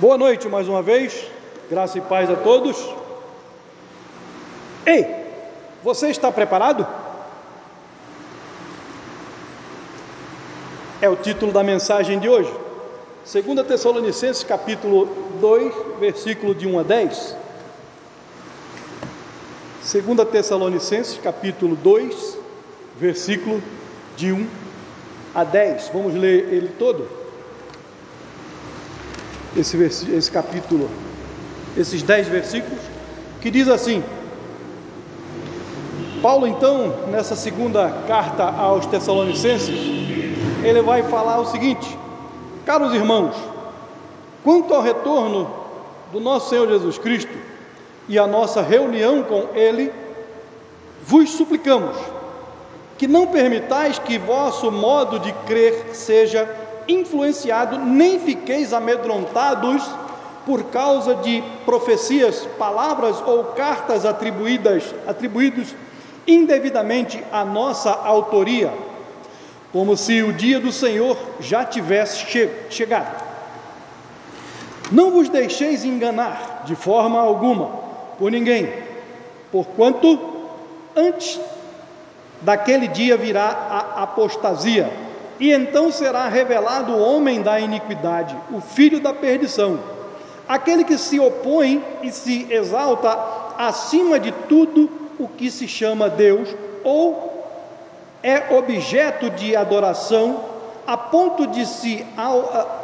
Boa noite mais uma vez, graça e paz a todos. Ei, você está preparado? É o título da mensagem de hoje. 2 Tessalonicenses capítulo 2, versículo de 1 a 10. 2 Tessalonicenses capítulo 2, versículo de 1 a 10. Vamos ler ele todo? Esse, esse capítulo, esses dez versículos, que diz assim: Paulo, então, nessa segunda carta aos Tessalonicenses, ele vai falar o seguinte: Caros irmãos, quanto ao retorno do nosso Senhor Jesus Cristo e a nossa reunião com Ele, vos suplicamos que não permitais que vosso modo de crer seja influenciado, nem fiqueis amedrontados por causa de profecias, palavras ou cartas atribuídas, atribuídos indevidamente à nossa autoria, como se o dia do Senhor já tivesse che chegado. Não vos deixeis enganar de forma alguma por ninguém, porquanto antes daquele dia virá a apostasia e então será revelado o homem da iniquidade, o filho da perdição, aquele que se opõe e se exalta acima de tudo o que se chama Deus, ou é objeto de adoração, a ponto de se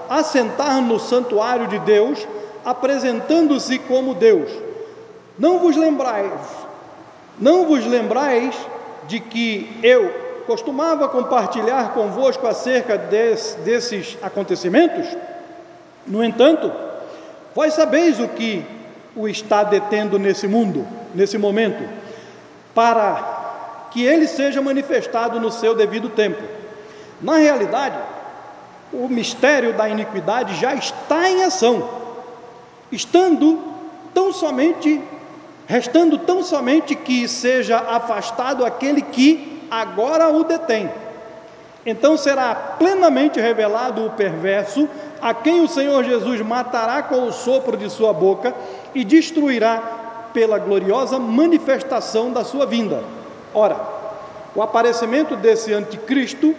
assentar no santuário de Deus, apresentando-se como Deus. Não vos lembrais, não vos lembrais de que eu, costumava compartilhar convosco acerca des, desses acontecimentos? No entanto, vós sabeis o que o está detendo nesse mundo, nesse momento, para que ele seja manifestado no seu devido tempo. Na realidade, o mistério da iniquidade já está em ação, estando tão somente, restando tão somente que seja afastado aquele que agora o detém. Então será plenamente revelado o perverso, a quem o Senhor Jesus matará com o sopro de sua boca e destruirá pela gloriosa manifestação da sua vinda. Ora, o aparecimento desse anticristo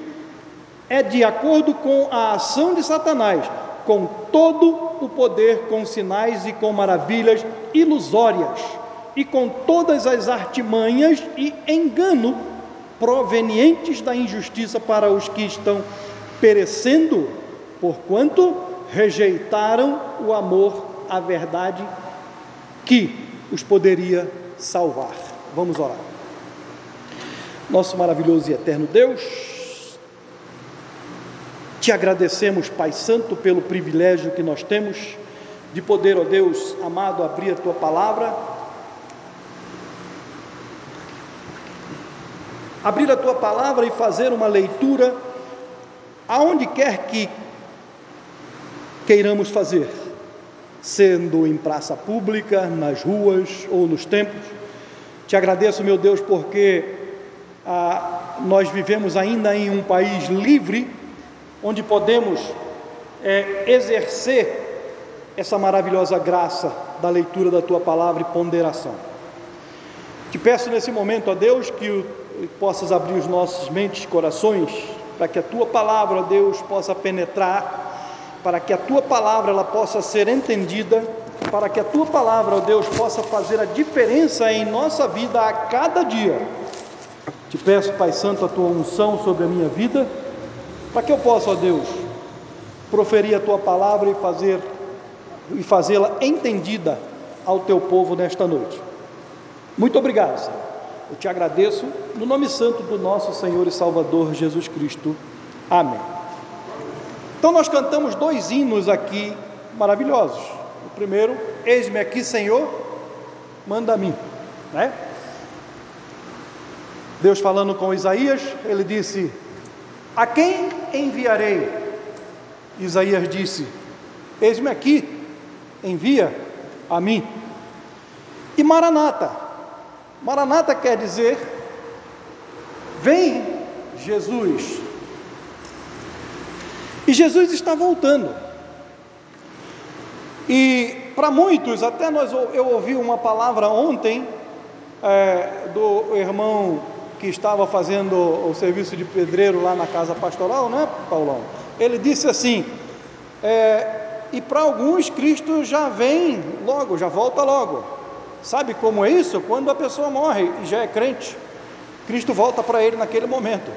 é de acordo com a ação de Satanás, com todo o poder, com sinais e com maravilhas ilusórias, e com todas as artimanhas e engano provenientes da injustiça para os que estão perecendo, porquanto rejeitaram o amor à verdade que os poderia salvar. Vamos orar. Nosso maravilhoso e eterno Deus, te agradecemos, Pai Santo, pelo privilégio que nós temos de poder, ó Deus amado, abrir a tua palavra abrir a tua palavra e fazer uma leitura aonde quer que queiramos fazer, sendo em praça pública, nas ruas ou nos templos. Te agradeço, meu Deus, porque ah, nós vivemos ainda em um país livre, onde podemos é, exercer essa maravilhosa graça da leitura da tua palavra e ponderação. Te peço nesse momento, a Deus, que o e possas abrir os nossos mentes e corações para que a tua palavra, Deus, possa penetrar, para que a tua palavra ela possa ser entendida, para que a tua palavra, Deus, possa fazer a diferença em nossa vida a cada dia. Te peço, Pai Santo, a tua unção sobre a minha vida, para que eu possa, ó Deus, proferir a tua palavra e fazer e fazê-la entendida ao teu povo nesta noite. Muito obrigado, Senhor. Eu te agradeço no nome santo do nosso Senhor e Salvador Jesus Cristo. Amém. Então nós cantamos dois hinos aqui maravilhosos. O primeiro, eis-me aqui, Senhor, manda a mim, né? Deus falando com Isaías, ele disse: A quem enviarei? Isaías disse: Eis-me aqui, envia a mim. E Maranata, Maranata quer dizer: Vem, Jesus. E Jesus está voltando. E para muitos, até nós, eu ouvi uma palavra ontem é, do irmão que estava fazendo o serviço de pedreiro lá na casa pastoral, né, Paulão? Ele disse assim: é, e para alguns Cristo já vem logo, já volta logo. Sabe como é isso? Quando a pessoa morre e já é crente, Cristo volta para ele naquele momento,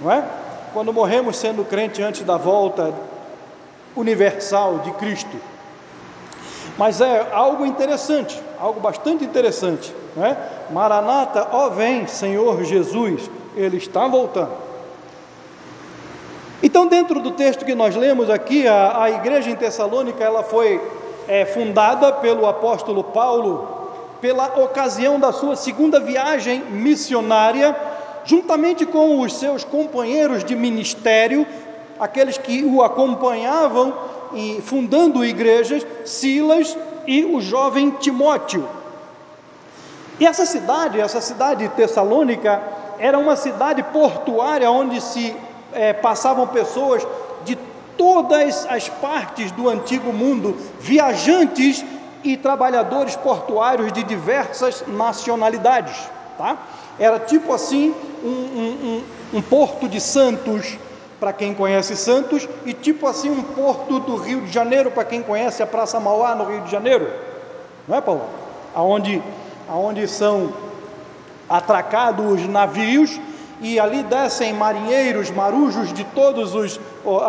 não é? Quando morremos sendo crente antes da volta universal de Cristo. Mas é algo interessante, algo bastante interessante, não é? Maranata, ó vem, Senhor Jesus, ele está voltando. Então, dentro do texto que nós lemos aqui, a, a igreja em Tessalônica ela foi é, fundada pelo apóstolo Paulo pela ocasião da sua segunda viagem missionária, juntamente com os seus companheiros de ministério, aqueles que o acompanhavam e fundando igrejas, Silas e o jovem Timóteo. E essa cidade, essa cidade tessalônica, era uma cidade portuária onde se é, passavam pessoas de todas as partes do antigo mundo, viajantes e trabalhadores portuários de diversas nacionalidades. Tá? Era tipo assim um, um, um, um porto de Santos, para quem conhece Santos, e tipo assim um porto do Rio de Janeiro, para quem conhece a Praça Mauá no Rio de Janeiro. Não é, Paulo? Aonde, aonde são atracados os navios e ali descem marinheiros, marujos de todas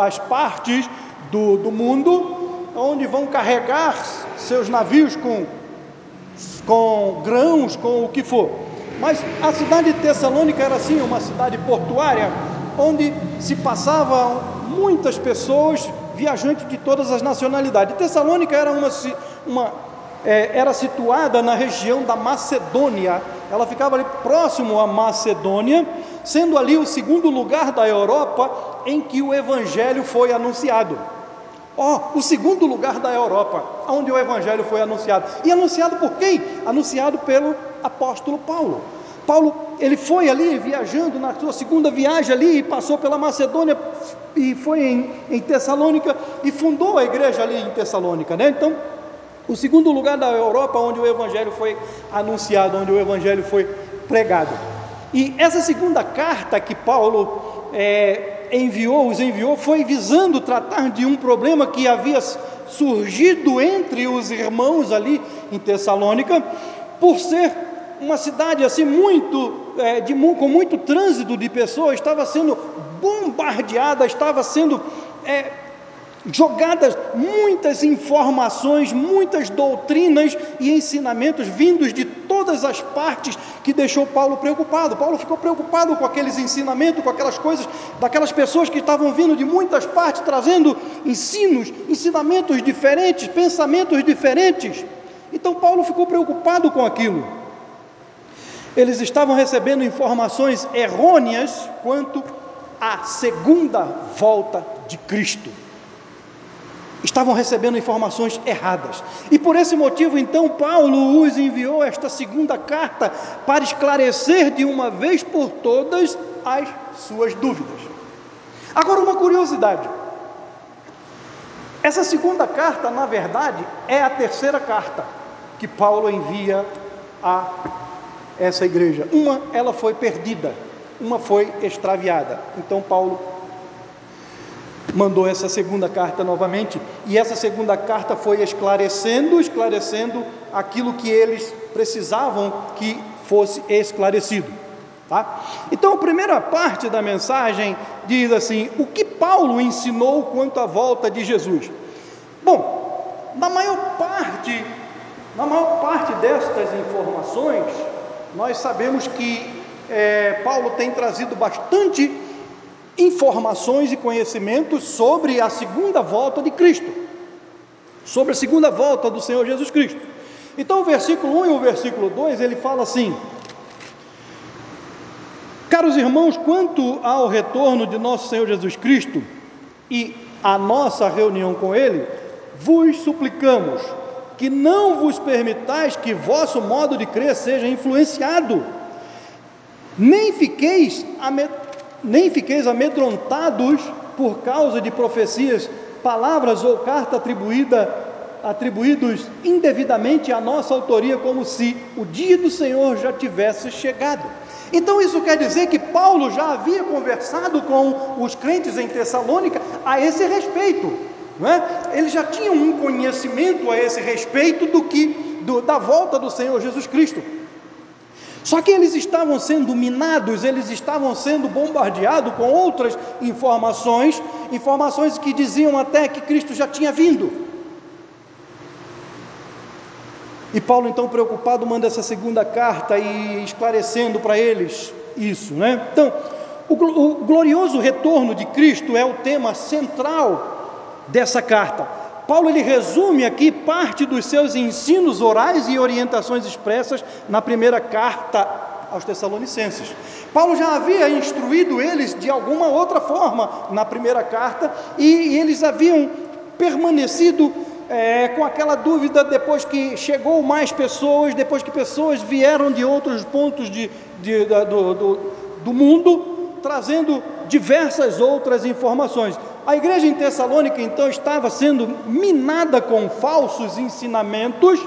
as partes do, do mundo, onde vão carregar seus navios com, com grãos, com o que for. Mas a cidade de Tessalônica era assim, uma cidade portuária, onde se passavam muitas pessoas, viajantes de todas as nacionalidades. Tessalônica era uma, uma é, era situada na região da Macedônia, ela ficava ali próximo à Macedônia, sendo ali o segundo lugar da Europa em que o Evangelho foi anunciado. Ó, oh, o segundo lugar da Europa, onde o Evangelho foi anunciado. E anunciado por quem? Anunciado pelo apóstolo Paulo. Paulo, ele foi ali viajando na sua segunda viagem ali, e passou pela Macedônia e foi em, em Tessalônica e fundou a igreja ali em Tessalônica, né? Então, o segundo lugar da Europa onde o Evangelho foi anunciado, onde o Evangelho foi pregado. E essa segunda carta que Paulo é, enviou, os enviou, foi visando tratar de um problema que havia surgido entre os irmãos ali em Tessalônica, por ser uma cidade assim muito, é, de, com muito trânsito de pessoas, estava sendo bombardeada, estava sendo é, jogadas muitas informações, muitas doutrinas e ensinamentos vindos de todas as partes que deixou Paulo preocupado. Paulo ficou preocupado com aqueles ensinamentos, com aquelas coisas, daquelas pessoas que estavam vindo de muitas partes trazendo ensinos, ensinamentos diferentes, pensamentos diferentes. Então Paulo ficou preocupado com aquilo. Eles estavam recebendo informações errôneas quanto à segunda volta de Cristo estavam recebendo informações erradas. E por esse motivo, então, Paulo os enviou esta segunda carta para esclarecer de uma vez por todas as suas dúvidas. Agora, uma curiosidade: essa segunda carta, na verdade, é a terceira carta que Paulo envia a essa igreja. Uma, ela foi perdida, uma foi extraviada. Então, Paulo mandou essa segunda carta novamente, e essa segunda carta foi esclarecendo, esclarecendo aquilo que eles precisavam que fosse esclarecido. Tá? Então, a primeira parte da mensagem diz assim: o que Paulo ensinou quanto à volta de Jesus? Bom, na maior parte, na maior parte destas informações, nós sabemos que é, Paulo tem trazido bastante informações e conhecimentos sobre a segunda volta de Cristo, sobre a segunda volta do Senhor Jesus Cristo. Então, o versículo 1 e o versículo 2 ele fala assim: Caros irmãos, quanto ao retorno de nosso Senhor Jesus Cristo e a nossa reunião com Ele, vos suplicamos que não vos permitais que vosso modo de crer seja influenciado, nem fiqueis nem fiqueis amedrontados por causa de profecias, palavras ou carta atribuída atribuídos indevidamente à nossa autoria, como se o dia do Senhor já tivesse chegado. Então isso quer dizer que Paulo já havia conversado com os crentes em Tessalônica a esse respeito, é? Eles já tinham um conhecimento a esse respeito do que do, da volta do Senhor Jesus Cristo. Só que eles estavam sendo minados, eles estavam sendo bombardeados com outras informações, informações que diziam até que Cristo já tinha vindo. E Paulo, então, preocupado, manda essa segunda carta e esclarecendo para eles isso, né? Então, o, glorioso retorno de Cristo é o tema central dessa carta. Paulo ele resume aqui parte dos seus ensinos orais e orientações expressas na primeira carta aos Tessalonicenses. Paulo já havia instruído eles de alguma outra forma na primeira carta e eles haviam permanecido é, com aquela dúvida depois que chegou mais pessoas, depois que pessoas vieram de outros pontos de, de, do, do, do mundo, trazendo diversas outras informações. A igreja em Tessalônica então estava sendo minada com falsos ensinamentos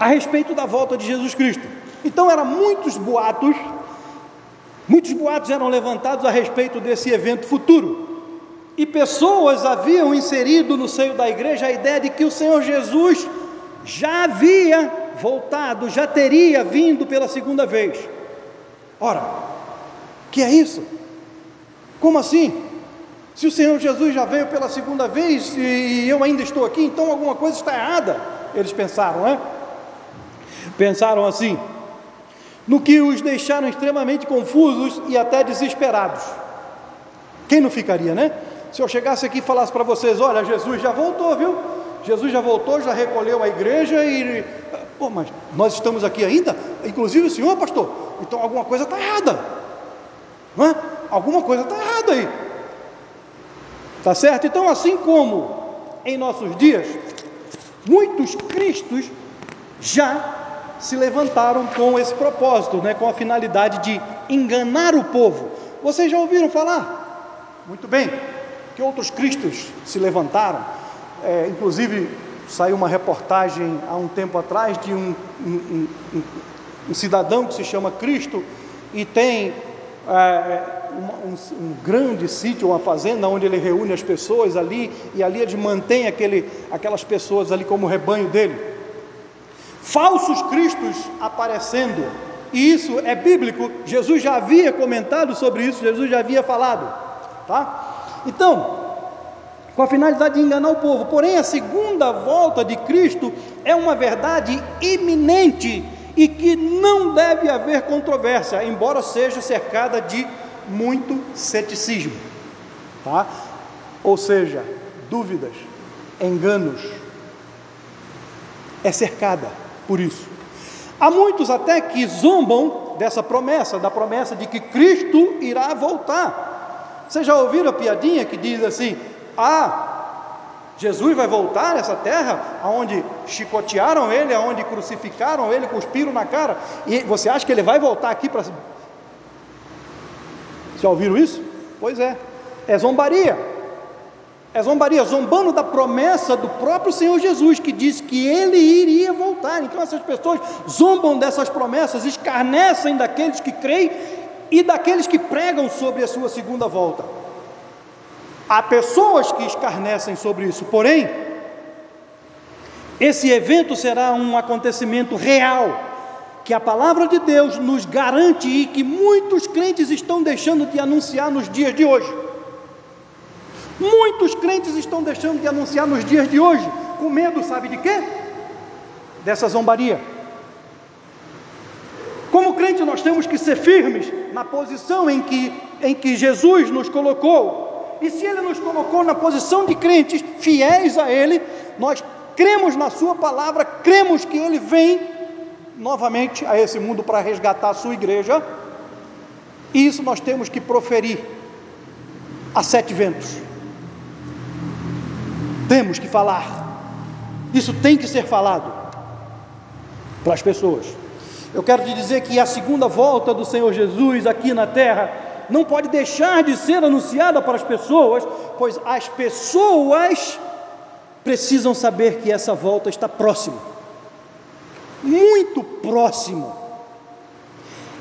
a respeito da volta de Jesus Cristo. Então eram muitos boatos, muitos boatos eram levantados a respeito desse evento futuro. E pessoas haviam inserido no seio da igreja a ideia de que o Senhor Jesus já havia voltado, já teria vindo pela segunda vez. Ora, que é isso? Como assim? Se o Senhor Jesus já veio pela segunda vez e eu ainda estou aqui, então alguma coisa está errada. Eles pensaram, né? Pensaram assim, no que os deixaram extremamente confusos e até desesperados. Quem não ficaria, né? Se eu chegasse aqui e falasse para vocês: olha, Jesus já voltou, viu? Jesus já voltou, já recolheu a igreja e. Pô, mas nós estamos aqui ainda? Inclusive o senhor, pastor? Então alguma coisa está errada. Não é? Alguma coisa está errada aí. Tá certo? Então, assim como em nossos dias, muitos cristos já se levantaram com esse propósito, né, com a finalidade de enganar o povo. Vocês já ouviram falar? Muito bem que outros cristos se levantaram. É, inclusive, saiu uma reportagem há um tempo atrás de um, um, um, um cidadão que se chama Cristo e tem é, um, grande sítio, uma fazenda, onde ele reúne as pessoas ali e ali ele mantém aquele, aquelas pessoas ali como rebanho dele. Falsos cristos aparecendo, e isso é bíblico, Jesus já havia comentado sobre isso, Jesus já havia falado, tá? Então, com a finalidade de enganar o povo. Porém, a segunda volta de Cristo é uma verdade iminente e que não deve haver controvérsia, embora seja cercada de muito ceticismo, tá? Ou seja, dúvidas, enganos. É cercada por isso. Há muitos até que zombam dessa promessa, da promessa de que Cristo irá voltar. Vocês já ouviram a piadinha que diz assim: Ah, Jesus vai voltar nessa terra, aonde chicotearam ele, aonde crucificaram ele, cuspiram na cara, e você acha que ele vai voltar aqui para. Já ouviram isso? Pois é, é zombaria. É zombaria, zombando da promessa do próprio Senhor Jesus, que diz que ele iria voltar. Então essas pessoas zombam dessas promessas, escarnecem daqueles que creem e daqueles que pregam sobre a sua segunda volta. Há pessoas que escarnecem sobre isso, porém, esse evento será um acontecimento real, que a palavra de Deus nos garante e que muitos crentes estão deixando de anunciar nos dias de hoje. Muitos crentes estão deixando de anunciar nos dias de hoje, com medo, sabe de quê? Dessa zombaria. Como crente, nós temos que ser firmes na posição em que, em que Jesus nos colocou. E se Ele nos colocou na posição de crentes fiéis a Ele, nós cremos na Sua palavra, cremos que Ele vem novamente a esse mundo para resgatar a Sua igreja. E isso nós temos que proferir a sete ventos. Temos que falar. Isso tem que ser falado para as pessoas. Eu quero te dizer que a segunda volta do Senhor Jesus aqui na terra não pode deixar de ser anunciada para as pessoas, pois as pessoas precisam saber que essa volta está próxima, muito próximo,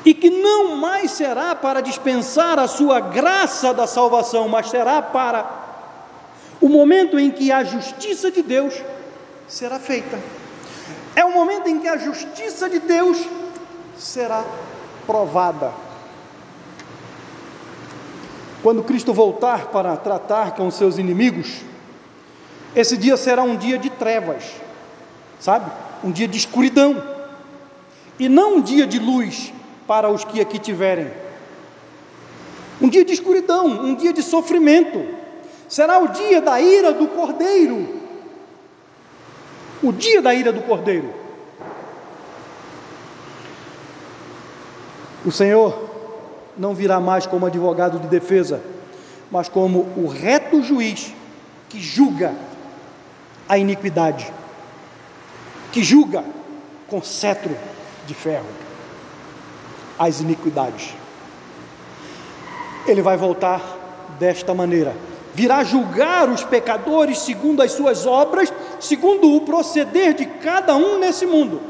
e que não mais será para dispensar a sua graça da salvação, mas será para o momento em que a justiça de Deus será feita. É o momento em que a justiça de Deus será provada. Quando Cristo voltar para tratar com seus inimigos, esse dia será um dia de trevas, sabe? Um dia de escuridão, e não um dia de luz para os que aqui tiverem. Um dia de escuridão, um dia de sofrimento. Será o dia da ira do cordeiro. O dia da ira do cordeiro. O Senhor não virá mais como advogado de defesa, mas como o reto juiz que julga a iniquidade, que julga com cetro de ferro as iniquidades. Ele vai voltar desta maneira: virá julgar os pecadores segundo as suas obras, segundo o proceder de cada um nesse mundo.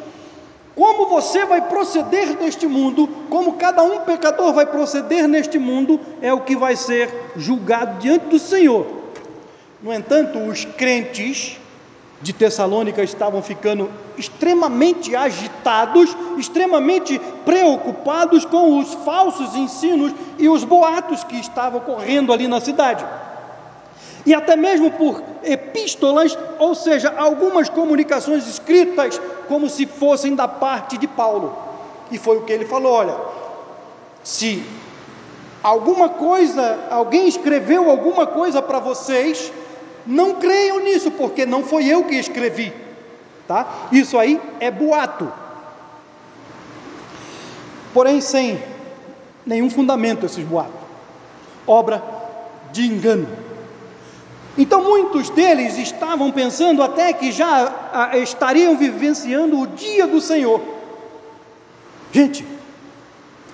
Como você vai proceder neste mundo, como cada um pecador vai proceder neste mundo, é o que vai ser julgado diante do Senhor. No entanto, os crentes de Tessalônica estavam ficando extremamente agitados, extremamente preocupados com os falsos ensinos e os boatos que estavam correndo ali na cidade e até mesmo por epístolas, ou seja, algumas comunicações escritas como se fossem da parte de Paulo. E foi o que ele falou: olha, se alguma coisa, alguém escreveu alguma coisa para vocês, não creiam nisso, porque não foi eu que escrevi, tá? Isso aí é boato. Porém, sem nenhum fundamento esses boatos, obra de engano. Então muitos deles estavam pensando até que já ah, estariam vivenciando o dia do Senhor. Gente,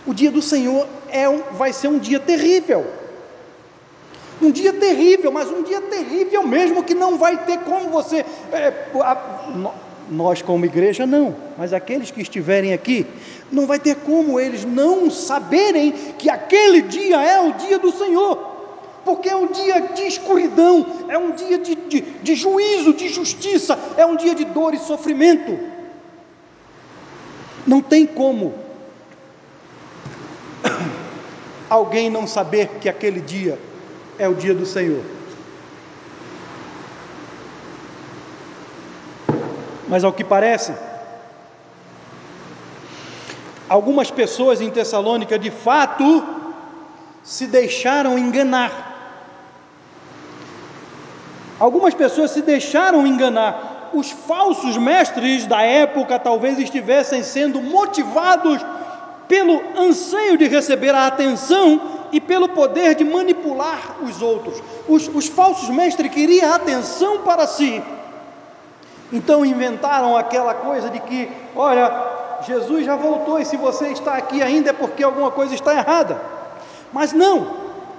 o dia do Senhor é um, vai ser um dia terrível. Um dia terrível, mas um dia terrível mesmo que não vai ter como você. É, a, nós, como igreja, não, mas aqueles que estiverem aqui, não vai ter como eles não saberem que aquele dia é o dia do Senhor porque é um dia de escuridão, é um dia de, de, de juízo, de justiça, é um dia de dor e sofrimento. Não tem como alguém não saber que aquele dia é o dia do Senhor. Mas ao que parece, algumas pessoas em Tessalônica de fato se deixaram enganar. Algumas pessoas se deixaram enganar. Os falsos mestres da época talvez estivessem sendo motivados pelo anseio de receber a atenção e pelo poder de manipular os outros. Os, os falsos mestres queriam atenção para si. Então inventaram aquela coisa de que, olha, Jesus já voltou e se você está aqui ainda é porque alguma coisa está errada. Mas não,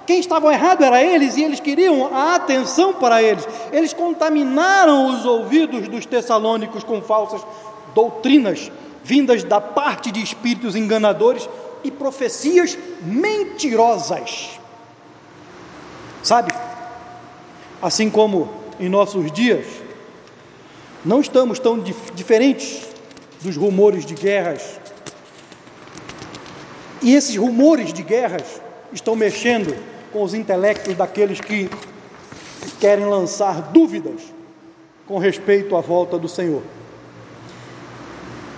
quem estava errado era eles e eles queriam a atenção para eles. Eles contaminaram os ouvidos dos tessalônicos com falsas doutrinas vindas da parte de espíritos enganadores e profecias mentirosas. Sabe? Assim como em nossos dias, não estamos tão dif diferentes dos rumores de guerras. E esses rumores de guerras estão mexendo com os intelectos daqueles que querem lançar dúvidas com respeito à volta do Senhor.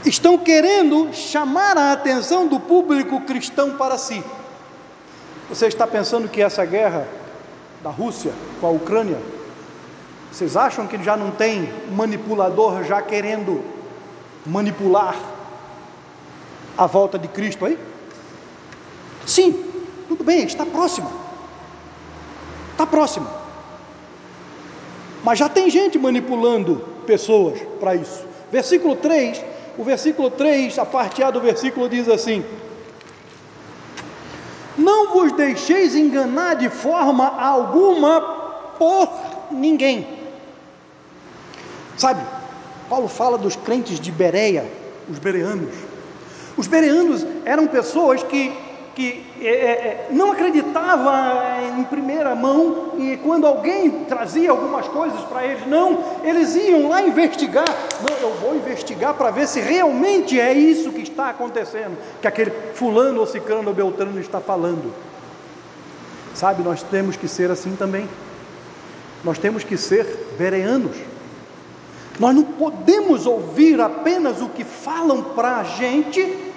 Estão querendo chamar a atenção do público cristão para si. Você está pensando que essa guerra da Rússia com a Ucrânia, vocês acham que já não tem manipulador já querendo manipular a volta de Cristo aí? Sim, tudo bem, está próximo. Está próximo. Mas já tem gente manipulando pessoas para isso. Versículo 3, o versículo 3, a parte A do versículo diz assim: Não vos deixeis enganar de forma alguma por ninguém. Sabe, Paulo fala dos crentes de Bereia, os bereanos. Os bereanos eram pessoas que, que é, é, é não acreditavam em primeira mão e quando alguém trazia algumas coisas para eles, não, eles iam lá investigar. Não, eu vou investigar para ver se realmente é isso que está acontecendo, que aquele fulano ou ciclano ou beltrano está falando. Sabe, nós temos que ser assim também. Nós temos que ser bereanos. Nós não podemos ouvir apenas o que falam para a gente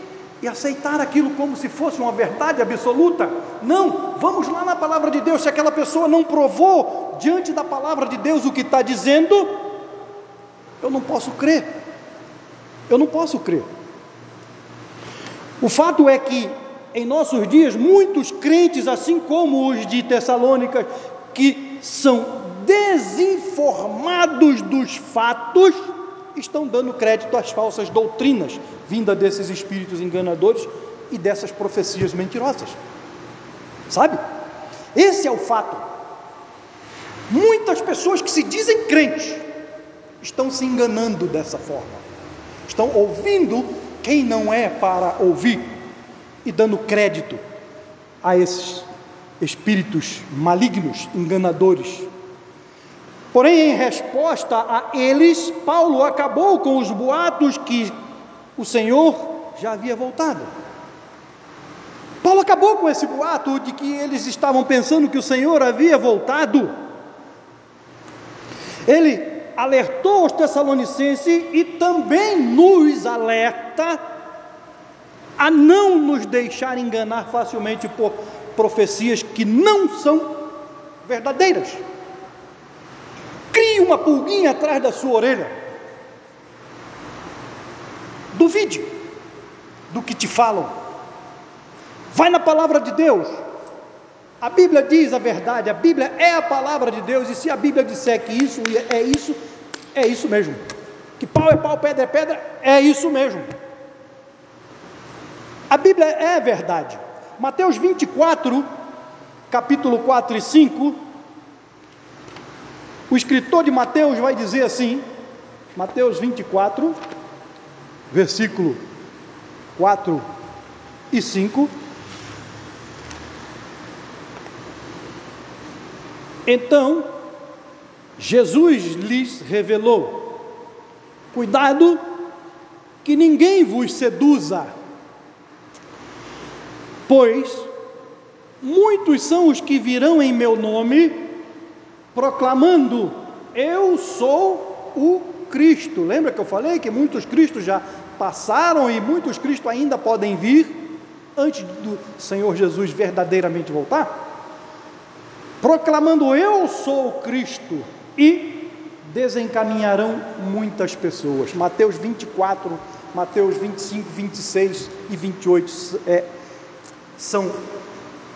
e aceitar aquilo como se fosse uma verdade absoluta. Não, vamos lá na palavra de Deus. Se aquela pessoa não provou diante da palavra de Deus o que está dizendo, eu não posso crer. Eu não posso crer. O fato é que em nossos dias muitos crentes, assim como os de Tessalônica, que são desinformados dos fatos, estão dando crédito às falsas doutrinas vinda desses espíritos enganadores e dessas profecias mentirosas. Sabe? Esse é o fato. Muitas pessoas que se dizem crentes estão se enganando dessa forma. Estão ouvindo quem não é para ouvir e dando crédito a esses espíritos malignos, enganadores, Porém, em resposta a eles, Paulo acabou com os boatos que o Senhor já havia voltado. Paulo acabou com esse boato de que eles estavam pensando que o Senhor havia voltado. Ele alertou os Tessalonicenses e também nos alerta a não nos deixar enganar facilmente por profecias que não são verdadeiras. Uma pulguinha atrás da sua orelha. Duvide do que te falam. Vai na palavra de Deus. A Bíblia diz a verdade, a Bíblia é a palavra de Deus, e se a Bíblia disser que isso é isso, é isso mesmo. Que pau é pau, pedra é pedra, é isso mesmo. A Bíblia é verdade. Mateus 24, capítulo 4 e 5, o escritor de Mateus vai dizer assim, Mateus 24, versículo 4 e 5. Então, Jesus lhes revelou: Cuidado, que ninguém vos seduza, pois muitos são os que virão em meu nome, proclamando: Eu sou o Cristo. Lembra que eu falei que muitos Cristos já passaram e muitos Cristos ainda podem vir antes do Senhor Jesus verdadeiramente voltar? Proclamando: Eu sou o Cristo e desencaminharão muitas pessoas. Mateus 24, Mateus 25, 26 e 28 é, são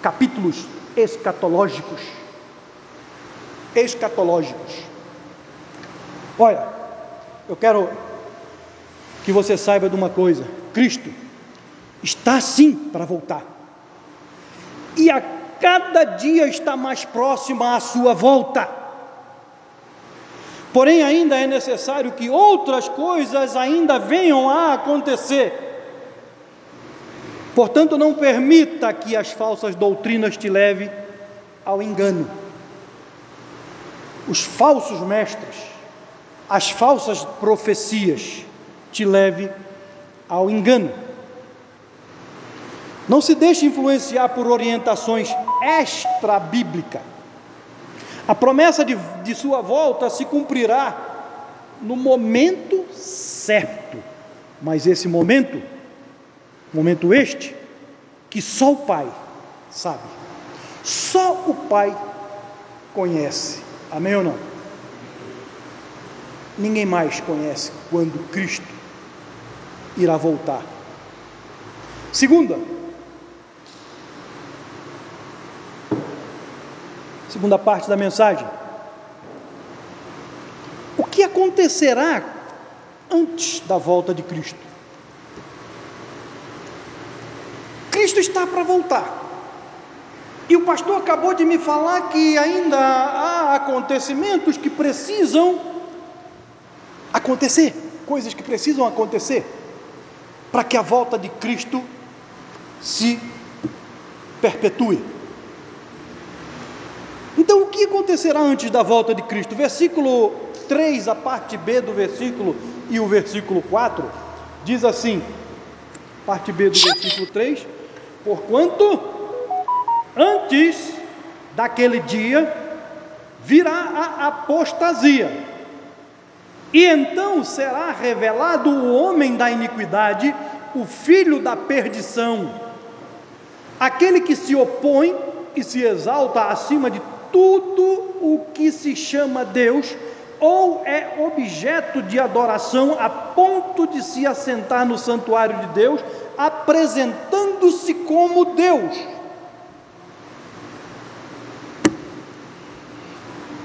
capítulos escatológicos escatológicos. Olha, eu quero que você saiba de uma coisa: Cristo está sim para voltar, e a cada dia está mais próxima a sua volta. Porém, ainda é necessário que outras coisas ainda venham a acontecer. Portanto, não permita que as falsas doutrinas te levem ao engano os falsos mestres, as falsas profecias te leve ao engano. Não se deixe influenciar por orientações extra-bíblica. A promessa de, de sua volta se cumprirá no momento certo, mas esse momento, momento este, que só o Pai sabe, só o Pai conhece. Amém ou não? Ninguém mais conhece quando Cristo irá voltar. Segunda, segunda parte da mensagem. O que acontecerá antes da volta de Cristo? Cristo está para voltar. E o pastor acabou de me falar que ainda há acontecimentos que precisam acontecer, coisas que precisam acontecer para que a volta de Cristo se perpetue. Então, o que acontecerá antes da volta de Cristo? Versículo 3, a parte B do versículo e o versículo 4, diz assim: parte B do versículo 3: Porquanto antes daquele dia virá a apostasia, e então será revelado o homem da iniquidade, o filho da perdição, aquele que se opõe e se exalta acima de tudo o que se chama Deus, ou é objeto de adoração a ponto de se assentar no santuário de Deus, apresentando-se como Deus.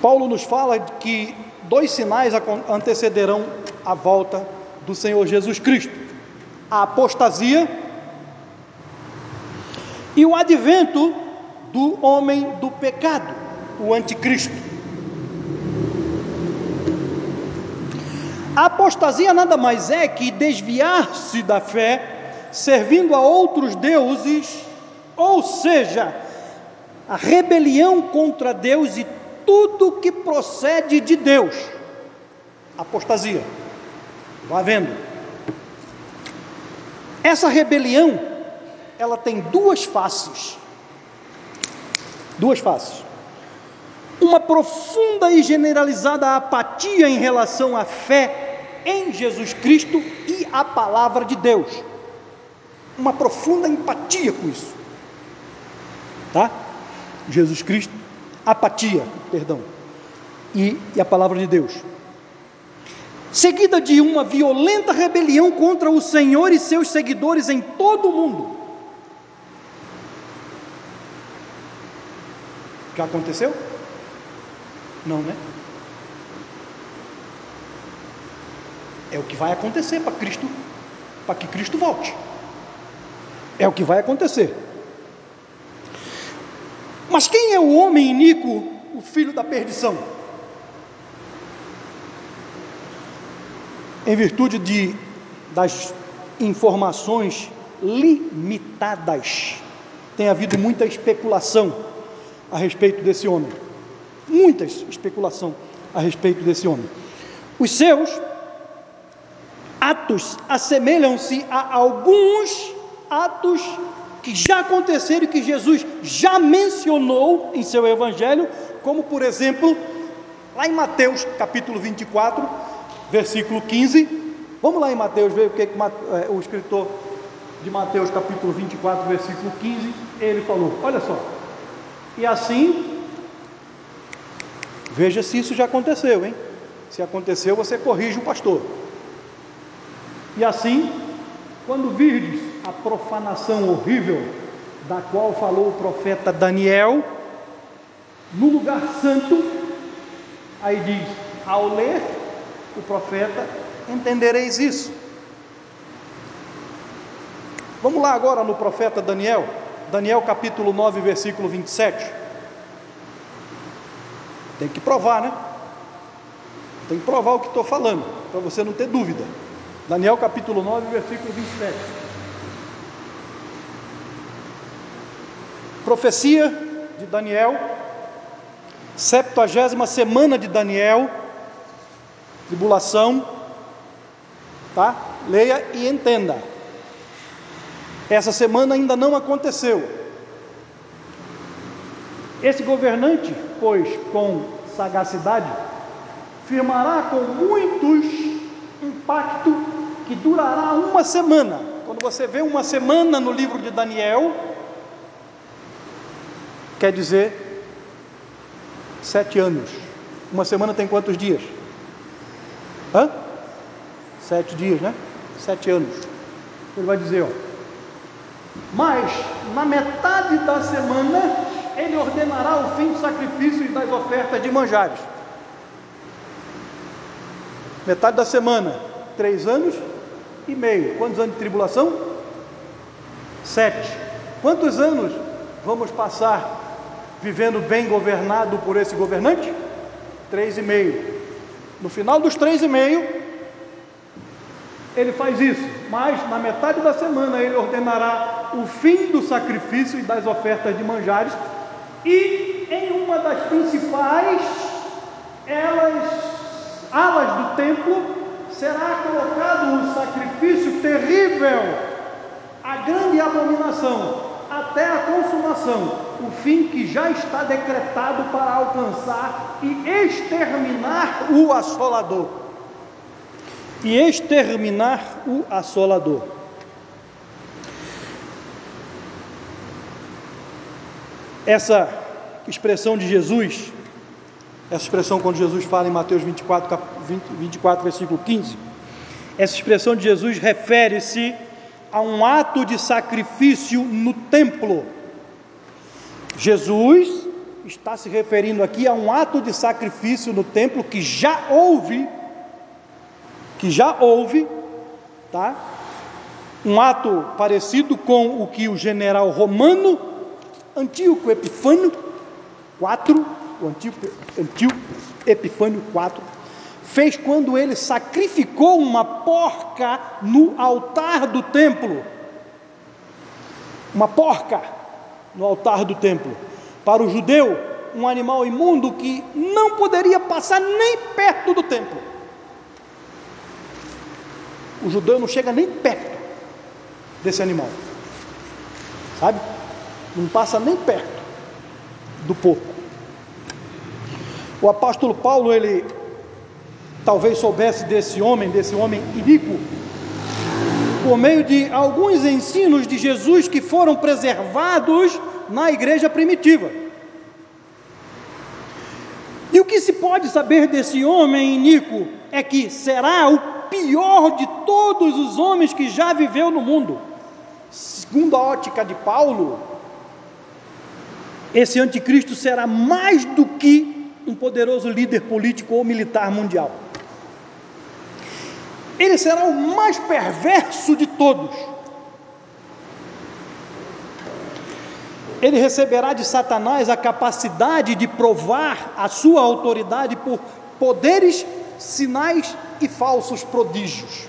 Paulo nos fala que dois sinais antecederão a volta do Senhor Jesus Cristo: a apostasia e o advento do homem do pecado, o anticristo. A apostasia nada mais é que desviar-se da fé, servindo a outros deuses, ou seja, a rebelião contra Deus e tudo que procede de Deus. Apostasia. Vá vendo. Essa rebelião, ela tem duas faces. Duas faces. Uma profunda e generalizada apatia em relação à fé em Jesus Cristo e a palavra de Deus. Uma profunda empatia com isso. Tá? Jesus Cristo apatia, perdão, e, e a palavra de Deus. Seguida de uma violenta rebelião contra o Senhor e seus seguidores em todo o mundo. Já aconteceu? Não, né? É o que vai acontecer para Cristo, para que Cristo volte. É o que vai acontecer. Mas quem é o homem iníquo, o filho da perdição? Em virtude de, das informações limitadas, tem havido muita especulação a respeito desse homem. Muita especulação a respeito desse homem. Os seus atos assemelham-se a alguns atos que já aconteceram e que Jesus já mencionou em seu evangelho, como por exemplo, lá em Mateus capítulo 24, versículo 15. Vamos lá em Mateus ver o que, é, o escritor de Mateus capítulo 24, versículo 15, ele falou: Olha só, e assim, veja se isso já aconteceu, hein? Se aconteceu, você corrige o pastor. E assim, quando virdes a profanação horrível da qual falou o profeta Daniel, no lugar santo, aí diz: ao ler o profeta, entendereis isso. Vamos lá agora no profeta Daniel, Daniel capítulo 9, versículo 27. Tem que provar, né? Tem que provar o que estou falando, para você não ter dúvida. Daniel capítulo 9, versículo 27. Profecia de Daniel, septuagésima semana de Daniel, tribulação, tá? Leia e entenda. Essa semana ainda não aconteceu. Esse governante, pois, com sagacidade, firmará com muitos um pacto que durará uma semana. Quando você vê uma semana no livro de Daniel, quer dizer sete anos. Uma semana tem quantos dias? Hã? Sete dias, né? Sete anos. Ele vai dizer, ó. Mas na metade da semana ele ordenará o fim do sacrifício e das ofertas de manjares. Metade da semana, três anos e meio. Quantos anos de tribulação? Sete. Quantos anos vamos passar vivendo bem governado por esse governante? Três e meio. No final dos três e meio, ele faz isso, mas na metade da semana ele ordenará o fim do sacrifício e das ofertas de manjares, e em uma das principais elas, alas do templo será colocado um sacrifício terrível, a grande abominação, até a consumação, o fim que já está decretado para alcançar e exterminar o assolador. E exterminar o assolador. Essa expressão de Jesus, essa expressão quando Jesus fala em Mateus 24, 20, 24 versículo 15, essa expressão de Jesus refere-se a um ato de sacrifício no templo. Jesus está se referindo aqui a um ato de sacrifício no templo que já houve, que já houve, tá? Um ato parecido com o que o general romano Antíoco Epifânio IV, o Antíoco, Antíoco Epifânio IV, fez quando ele sacrificou uma porca no altar do templo. Uma porca no altar do templo. Para o judeu, um animal imundo que não poderia passar nem perto do templo. O judeu não chega nem perto desse animal. Sabe? Não passa nem perto do porco. O apóstolo Paulo, ele talvez soubesse desse homem, desse homem iníquo, por meio de alguns ensinos de Jesus que foram preservados na igreja primitiva. E o que se pode saber desse homem iníquo é que será o pior de todos os homens que já viveu no mundo. Segundo a ótica de Paulo, esse anticristo será mais do que um poderoso líder político ou militar mundial ele será o mais perverso de todos. Ele receberá de Satanás a capacidade de provar a sua autoridade por poderes, sinais e falsos prodígios.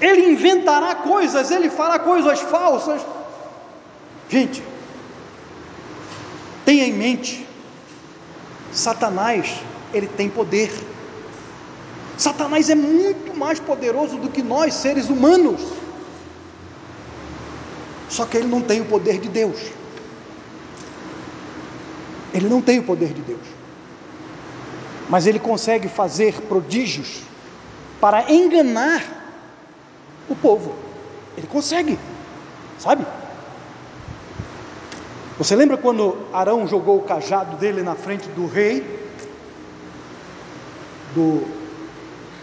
Ele inventará coisas, ele fará coisas falsas. Gente, tenha em mente, Satanás, ele tem poder. Satanás é muito mais poderoso do que nós, seres humanos. Só que ele não tem o poder de Deus. Ele não tem o poder de Deus. Mas ele consegue fazer prodígios para enganar o povo. Ele consegue, sabe? Você lembra quando Arão jogou o cajado dele na frente do rei, do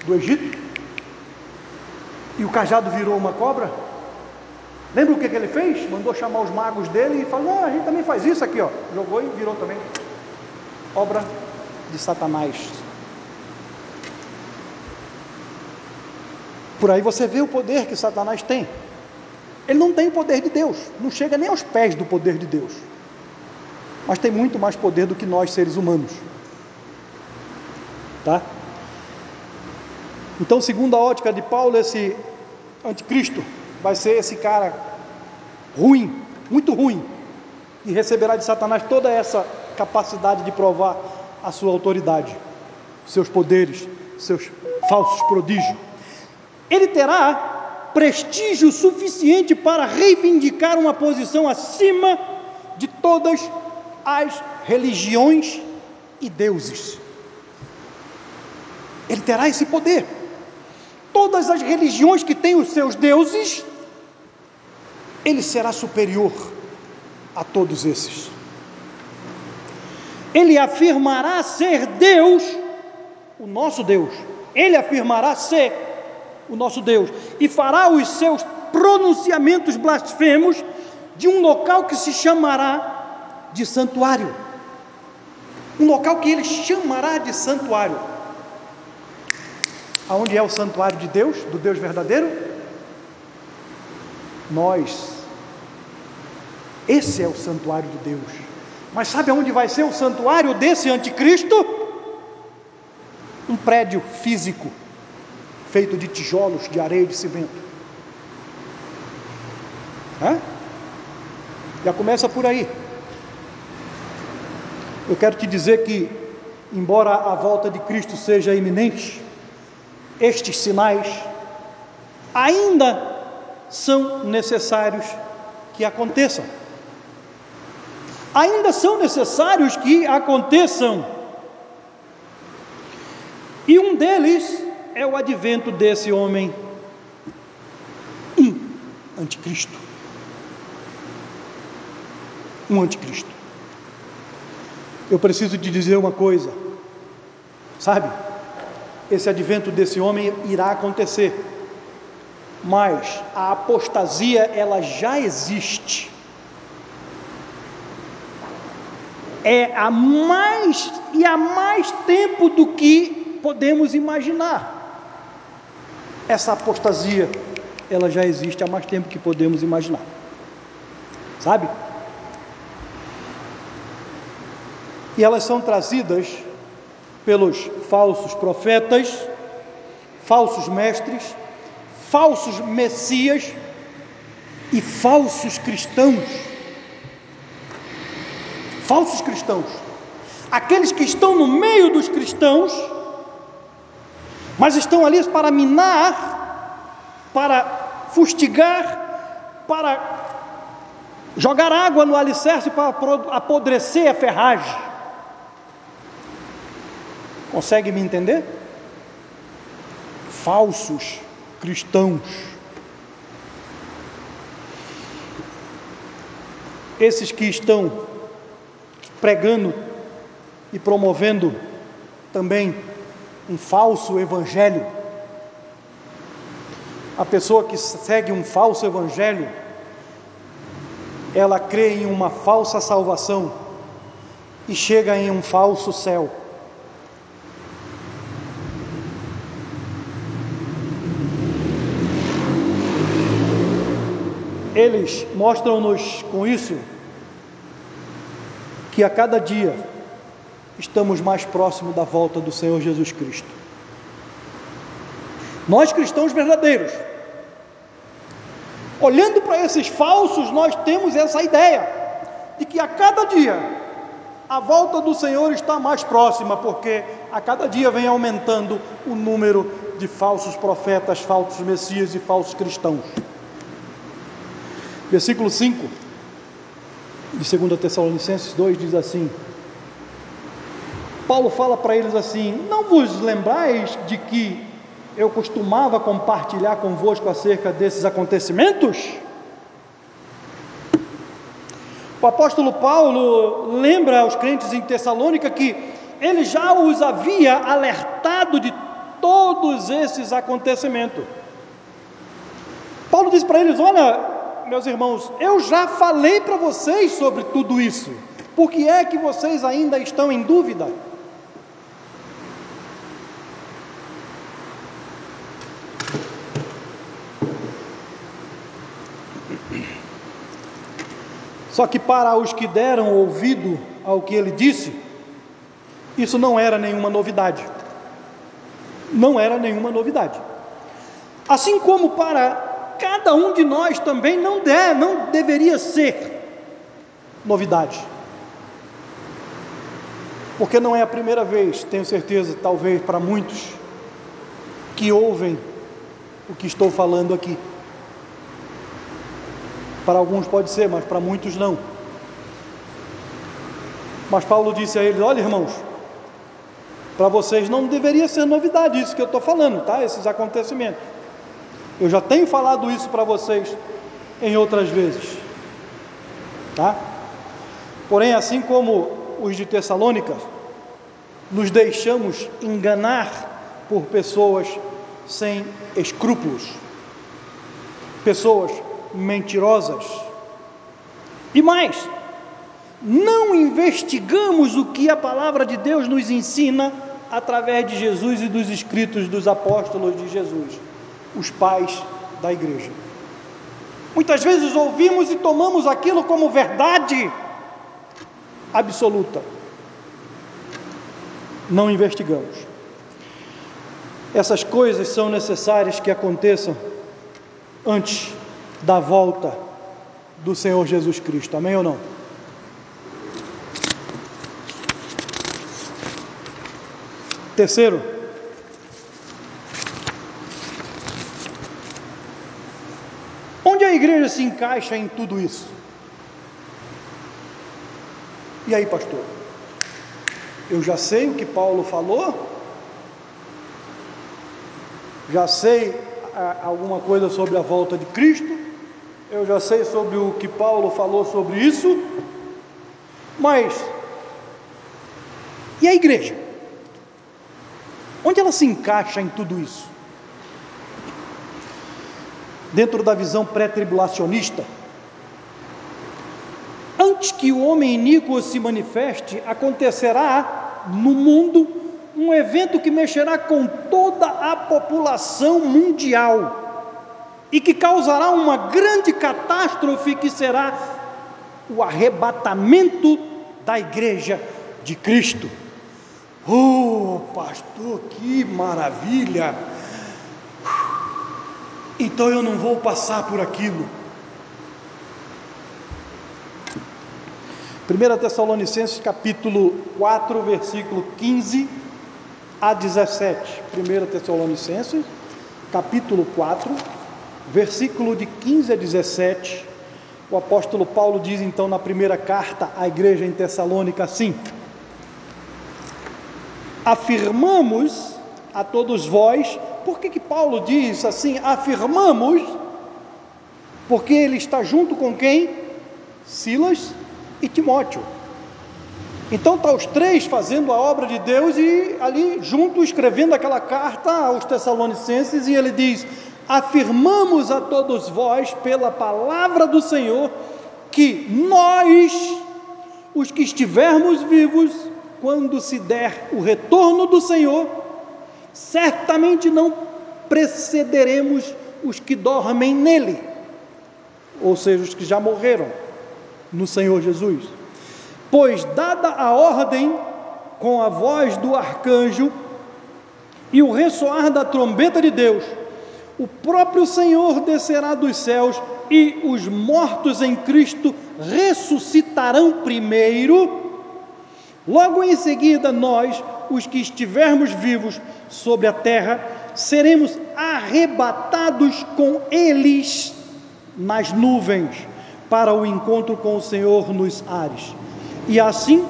do Egito, e o cajado virou uma cobra. Lembra o que, que ele fez? Mandou chamar os magos dele e falou: Não, a gente também faz isso aqui, ó. Jogou e virou também. Obra de Satanás. Por aí você vê o poder que Satanás tem. Ele não tem o poder de Deus, não chega nem aos pés do poder de Deus. Mas tem muito mais poder do que nós seres humanos. Tá? Então, segundo a ótica de Paulo, esse anticristo vai ser esse cara ruim, muito ruim, e receberá de Satanás toda essa capacidade de provar a sua autoridade, seus poderes, seus falsos prodígios. Ele terá prestígio suficiente para reivindicar uma posição acima de todas as religiões e deuses. Ele terá esse poder todas as religiões que têm os seus deuses, ele será superior a todos esses. Ele afirmará ser Deus, o nosso Deus. Ele afirmará ser o nosso Deus e fará os seus pronunciamentos blasfemos de um local que se chamará de santuário. Um local que ele chamará de santuário aonde é o santuário de Deus, do Deus verdadeiro? Nós. Esse é o santuário de Deus. Mas sabe aonde vai ser o santuário desse anticristo? Um prédio físico. feito de tijolos, de areia e de cimento. Já começa por aí. Eu quero te dizer que, embora a volta de Cristo seja iminente, estes sinais ainda são necessários que aconteçam. Ainda são necessários que aconteçam. E um deles é o advento desse homem, um anticristo. Um anticristo. Eu preciso te dizer uma coisa, sabe? Esse advento desse homem irá acontecer, mas a apostasia ela já existe. É há mais e há mais tempo do que podemos imaginar. Essa apostasia ela já existe há mais tempo que podemos imaginar. Sabe? e elas são trazidas pelos falsos profetas, falsos mestres, falsos messias e falsos cristãos. Falsos cristãos. Aqueles que estão no meio dos cristãos, mas estão ali para minar, para fustigar, para jogar água no alicerce para apodrecer a ferragem. Consegue me entender? Falsos cristãos. Esses que estão pregando e promovendo também um falso evangelho. A pessoa que segue um falso evangelho, ela crê em uma falsa salvação e chega em um falso céu. Eles mostram-nos com isso que a cada dia estamos mais próximos da volta do Senhor Jesus Cristo. Nós cristãos verdadeiros, olhando para esses falsos, nós temos essa ideia de que a cada dia a volta do Senhor está mais próxima, porque a cada dia vem aumentando o número de falsos profetas, falsos messias e falsos cristãos. Versículo 5 de 2 Tessalonicenses 2 diz assim: Paulo fala para eles assim: Não vos lembrais de que eu costumava compartilhar convosco acerca desses acontecimentos? O apóstolo Paulo lembra aos crentes em Tessalônica que ele já os havia alertado de todos esses acontecimentos. Paulo diz para eles: Olha, meus irmãos, eu já falei para vocês sobre tudo isso. Por que é que vocês ainda estão em dúvida? Só que para os que deram ouvido ao que ele disse, isso não era nenhuma novidade. Não era nenhuma novidade. Assim como para cada um de nós também não der, não deveria ser novidade. Porque não é a primeira vez, tenho certeza, talvez para muitos, que ouvem o que estou falando aqui. Para alguns pode ser, mas para muitos não. Mas Paulo disse a eles: Olha, irmãos, para vocês não deveria ser novidade isso que eu estou falando, tá? Esses acontecimentos. Eu já tenho falado isso para vocês em outras vezes, tá? Porém, assim como os de Tessalônica, nos deixamos enganar por pessoas sem escrúpulos, pessoas mentirosas. E mais, não investigamos o que a palavra de Deus nos ensina através de Jesus e dos escritos dos apóstolos de Jesus os pais da igreja. Muitas vezes ouvimos e tomamos aquilo como verdade absoluta. Não investigamos. Essas coisas são necessárias que aconteçam antes da volta do Senhor Jesus Cristo. Amém ou não? Terceiro, onde a igreja se encaixa em tudo isso? E aí, pastor? Eu já sei o que Paulo falou, já sei ah, alguma coisa sobre a volta de Cristo, eu já sei sobre o que Paulo falou sobre isso, mas e a igreja? Onde ela se encaixa em tudo isso? Dentro da visão pré-tribulacionista, antes que o homem iníquo se manifeste, acontecerá no mundo um evento que mexerá com toda a população mundial e que causará uma grande catástrofe que será o arrebatamento da igreja de Cristo. Oh, pastor, que maravilha! Então eu não vou passar por aquilo. 1 Tessalonicenses capítulo 4, versículo 15 a 17. 1 Tessalonicenses capítulo 4, versículo de 15 a 17. O apóstolo Paulo diz então na primeira carta à igreja em Tessalônica assim: Afirmamos a todos vós, por que, que Paulo diz assim? Afirmamos, porque ele está junto com quem? Silas e Timóteo. Então está os três fazendo a obra de Deus e ali junto escrevendo aquela carta aos Tessalonicenses e ele diz: afirmamos a todos vós pela palavra do Senhor que nós, os que estivermos vivos, quando se der o retorno do Senhor, certamente não precederemos os que dormem nele, ou seja, os que já morreram no Senhor Jesus. Pois, dada a ordem com a voz do arcanjo e o ressoar da trombeta de Deus, o próprio Senhor descerá dos céus e os mortos em Cristo ressuscitarão primeiro. Logo em seguida, nós, os que estivermos vivos sobre a terra, seremos arrebatados com eles nas nuvens para o encontro com o Senhor nos ares. E assim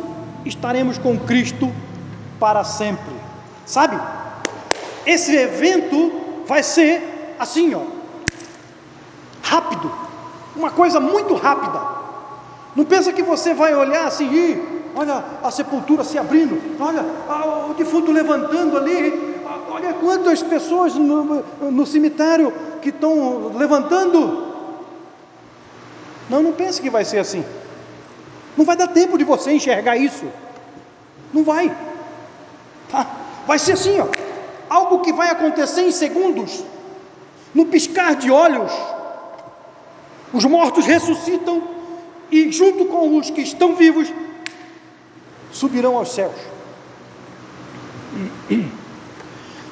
estaremos com Cristo para sempre. Sabe? Esse evento vai ser assim, ó, rápido, uma coisa muito rápida. Não pensa que você vai olhar assim, olha a sepultura se abrindo, olha o defunto levantando ali, olha quantas pessoas no, no cemitério que estão levantando. Não, não pense que vai ser assim. Não vai dar tempo de você enxergar isso. Não vai. Tá? Vai ser assim, ó. Algo que vai acontecer em segundos. No piscar de olhos, os mortos ressuscitam e, junto com os que estão vivos, subirão aos céus.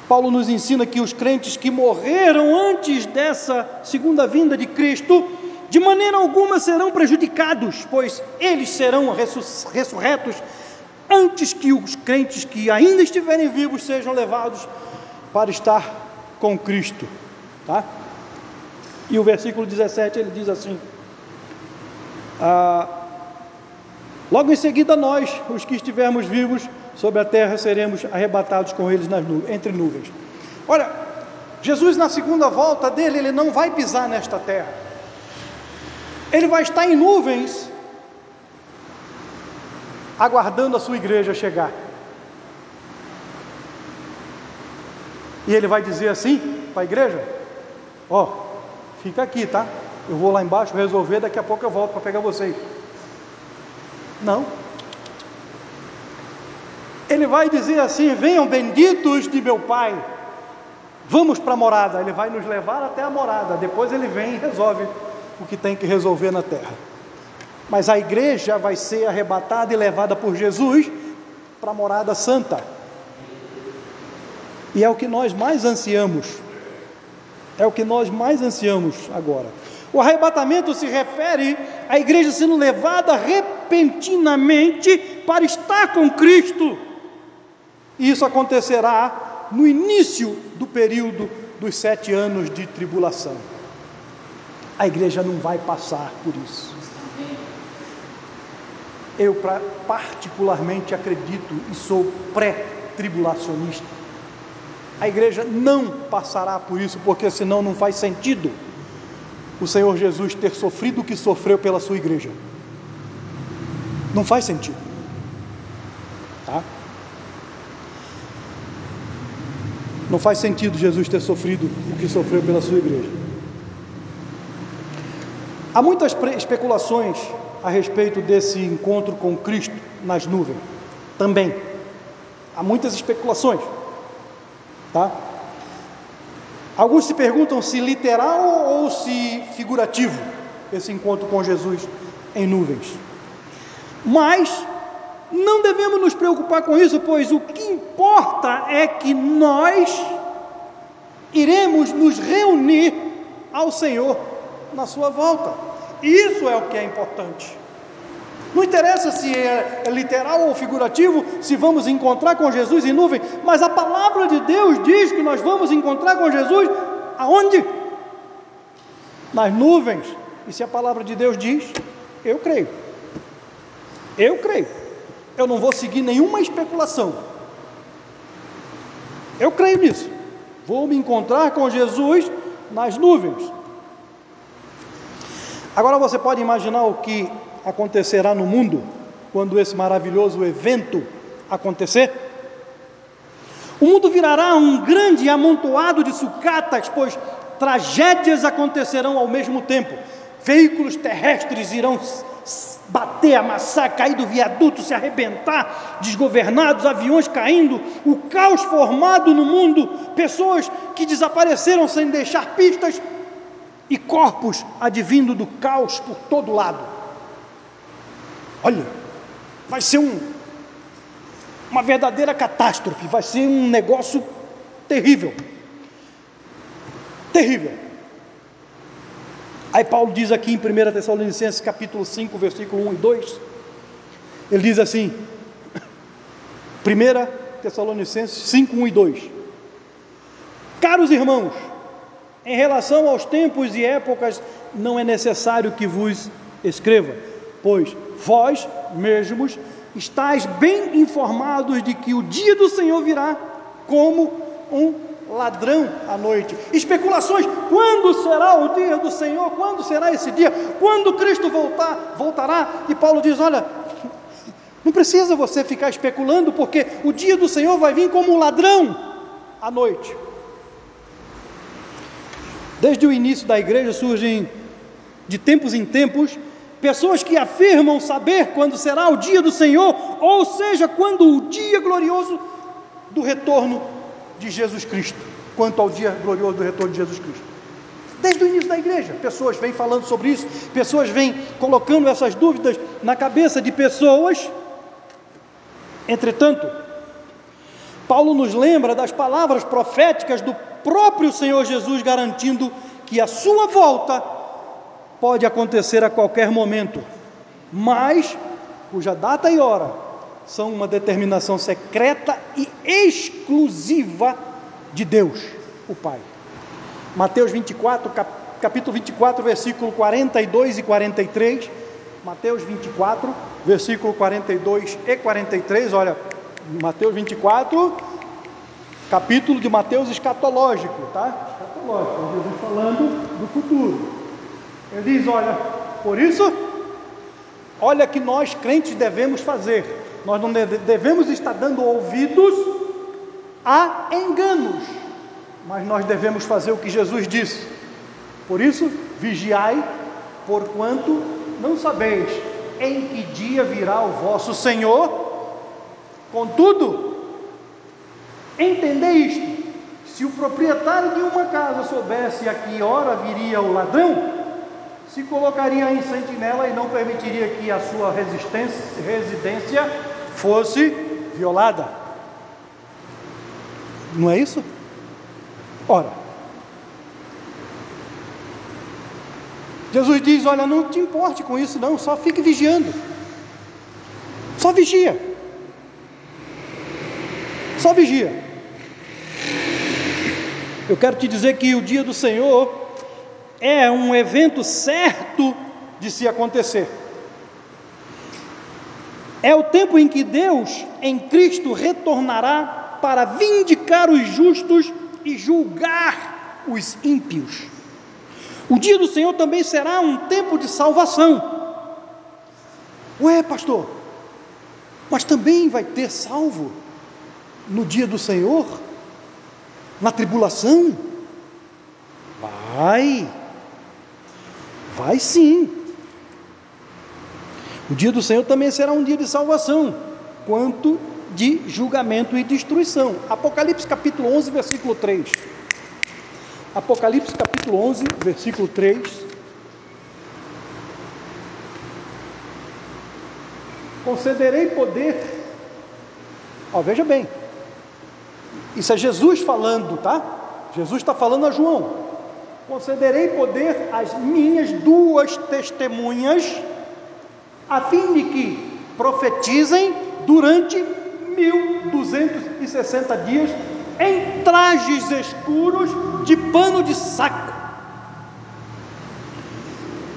Paulo nos ensina que os crentes que morreram antes dessa segunda vinda de Cristo, de maneira alguma serão prejudicados, pois eles serão ressurretos antes que os crentes que ainda estiverem vivos sejam levados para estar com Cristo. Tá? E o versículo 17 ele diz assim: ah, Logo em seguida, nós, os que estivermos vivos sobre a terra, seremos arrebatados com eles nas nu entre nuvens. Olha, Jesus, na segunda volta dele, ele não vai pisar nesta terra, ele vai estar em nuvens, aguardando a sua igreja chegar. E ele vai dizer assim para a igreja: Ó, oh, fica aqui, tá? Eu vou lá embaixo resolver, daqui a pouco eu volto para pegar vocês. Não. Ele vai dizer assim: venham benditos de meu Pai, vamos para a morada. Ele vai nos levar até a morada. Depois ele vem e resolve o que tem que resolver na terra. Mas a igreja vai ser arrebatada e levada por Jesus para a morada santa. E é o que nós mais ansiamos. É o que nós mais ansiamos agora. O arrebatamento se refere à igreja sendo levada repentinamente para estar com Cristo. E isso acontecerá no início do período dos sete anos de tribulação. A igreja não vai passar por isso. Eu particularmente acredito e sou pré-tribulacionista. A igreja não passará por isso, porque senão não faz sentido o Senhor Jesus ter sofrido o que sofreu pela sua igreja. Não faz sentido. Tá? Não faz sentido Jesus ter sofrido o que sofreu pela sua igreja. Há muitas especulações a respeito desse encontro com Cristo nas nuvens. Também. Há muitas especulações. Tá? Alguns se perguntam se literal ou se figurativo esse encontro com Jesus em nuvens. Mas não devemos nos preocupar com isso, pois o que importa é que nós iremos nos reunir ao Senhor na sua volta. Isso é o que é importante. Não interessa se é literal ou figurativo, se vamos encontrar com Jesus em nuvem, mas a palavra de Deus diz que nós vamos encontrar com Jesus aonde? Nas nuvens. E se a palavra de Deus diz, eu creio. Eu creio. Eu não vou seguir nenhuma especulação. Eu creio nisso. Vou me encontrar com Jesus nas nuvens. Agora você pode imaginar o que acontecerá no mundo quando esse maravilhoso evento acontecer? O mundo virará um grande amontoado de sucatas, pois tragédias acontecerão ao mesmo tempo. Veículos terrestres irão bater, amassar, cair do viaduto, se arrebentar, desgovernados, aviões caindo, o caos formado no mundo, pessoas que desapareceram sem deixar pistas e corpos advindo do caos por todo lado. Olha, vai ser um, uma verdadeira catástrofe, vai ser um negócio terrível. Terrível. Aí Paulo diz aqui em 1 Tessalonicenses capítulo 5, versículo 1 e 2, ele diz assim, 1 Tessalonicenses 5, 1 e 2. Caros irmãos, em relação aos tempos e épocas, não é necessário que vos escreva, pois vós mesmos estáis bem informados de que o dia do Senhor virá como um ladrão à noite. Especulações: quando será o dia do Senhor? Quando será esse dia? Quando Cristo voltar, voltará? E Paulo diz: olha, não precisa você ficar especulando, porque o dia do Senhor vai vir como um ladrão à noite. Desde o início da igreja surgem de tempos em tempos pessoas que afirmam saber quando será o dia do Senhor, ou seja, quando o dia glorioso do retorno de Jesus Cristo, quanto ao dia glorioso do retorno de Jesus Cristo. Desde o início da igreja, pessoas vêm falando sobre isso, pessoas vêm colocando essas dúvidas na cabeça de pessoas. Entretanto, Paulo nos lembra das palavras proféticas do próprio Senhor Jesus garantindo que a sua volta pode acontecer a qualquer momento, mas cuja data e hora são uma determinação secreta e exclusiva de Deus, o Pai. Mateus 24, capítulo 24, versículo 42 e 43. Mateus 24, versículo 42 e 43. Olha, Mateus 24, capítulo de Mateus escatológico, tá? Escatológico, Jesus falando do futuro. Ele diz: Olha, por isso, olha que nós crentes devemos fazer. Nós não devemos estar dando ouvidos a enganos, mas nós devemos fazer o que Jesus disse. Por isso, vigiai, porquanto não sabeis em que dia virá o vosso Senhor. Contudo, entendei isto: se o proprietário de uma casa soubesse a que hora viria o ladrão, se colocaria em sentinela e não permitiria que a sua residência fosse violada. Não é isso? Ora, Jesus diz: Olha, não te importe com isso, não, só fique vigiando, só vigia, só vigia. Eu quero te dizer que o dia do Senhor é um evento certo de se acontecer. É o tempo em que Deus, em Cristo, retornará para vindicar os justos e julgar os ímpios. O dia do Senhor também será um tempo de salvação. Ué, pastor, mas também vai ter salvo no dia do Senhor? Na tribulação? Vai, vai sim. O dia do Senhor também será um dia de salvação, quanto de julgamento e destruição. Apocalipse capítulo 11, versículo 3. Apocalipse capítulo 11, versículo 3. Concederei poder. Ó, veja bem, isso é Jesus falando, tá? Jesus está falando a João. Concederei poder às minhas duas testemunhas a fim de que profetizem durante 1260 dias em trajes escuros de pano de saco.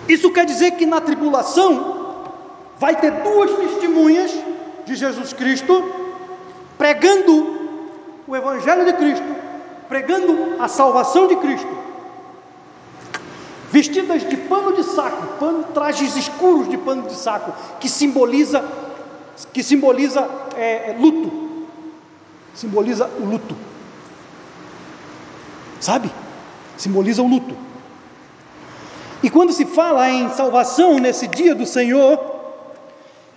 Isso quer dizer que na tribulação vai ter duas testemunhas de Jesus Cristo pregando o Evangelho de Cristo, pregando a salvação de Cristo vestidas de pano de saco, pano, trajes escuros de pano de saco, que simboliza, que simboliza é, é, luto, simboliza o luto, sabe? Simboliza o luto. E quando se fala em salvação nesse dia do Senhor,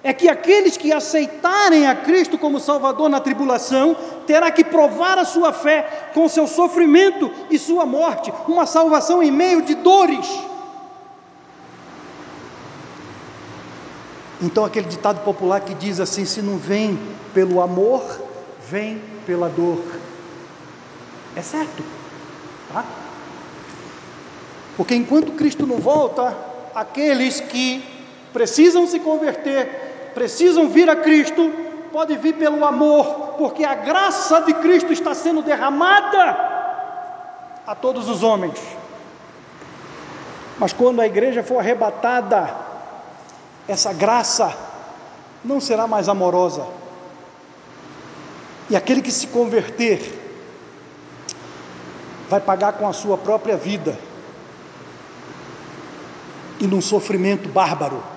é que aqueles que aceitarem a Cristo como Salvador na tribulação, terá que provar a sua fé com seu sofrimento e sua morte, uma salvação em meio de dores. Então aquele ditado popular que diz assim: se não vem pelo amor, vem pela dor. É certo, tá? Porque enquanto Cristo não volta, aqueles que precisam se converter precisam vir a Cristo, pode vir pelo amor, porque a graça de Cristo está sendo derramada a todos os homens. Mas quando a igreja for arrebatada, essa graça não será mais amorosa. E aquele que se converter vai pagar com a sua própria vida e num sofrimento bárbaro.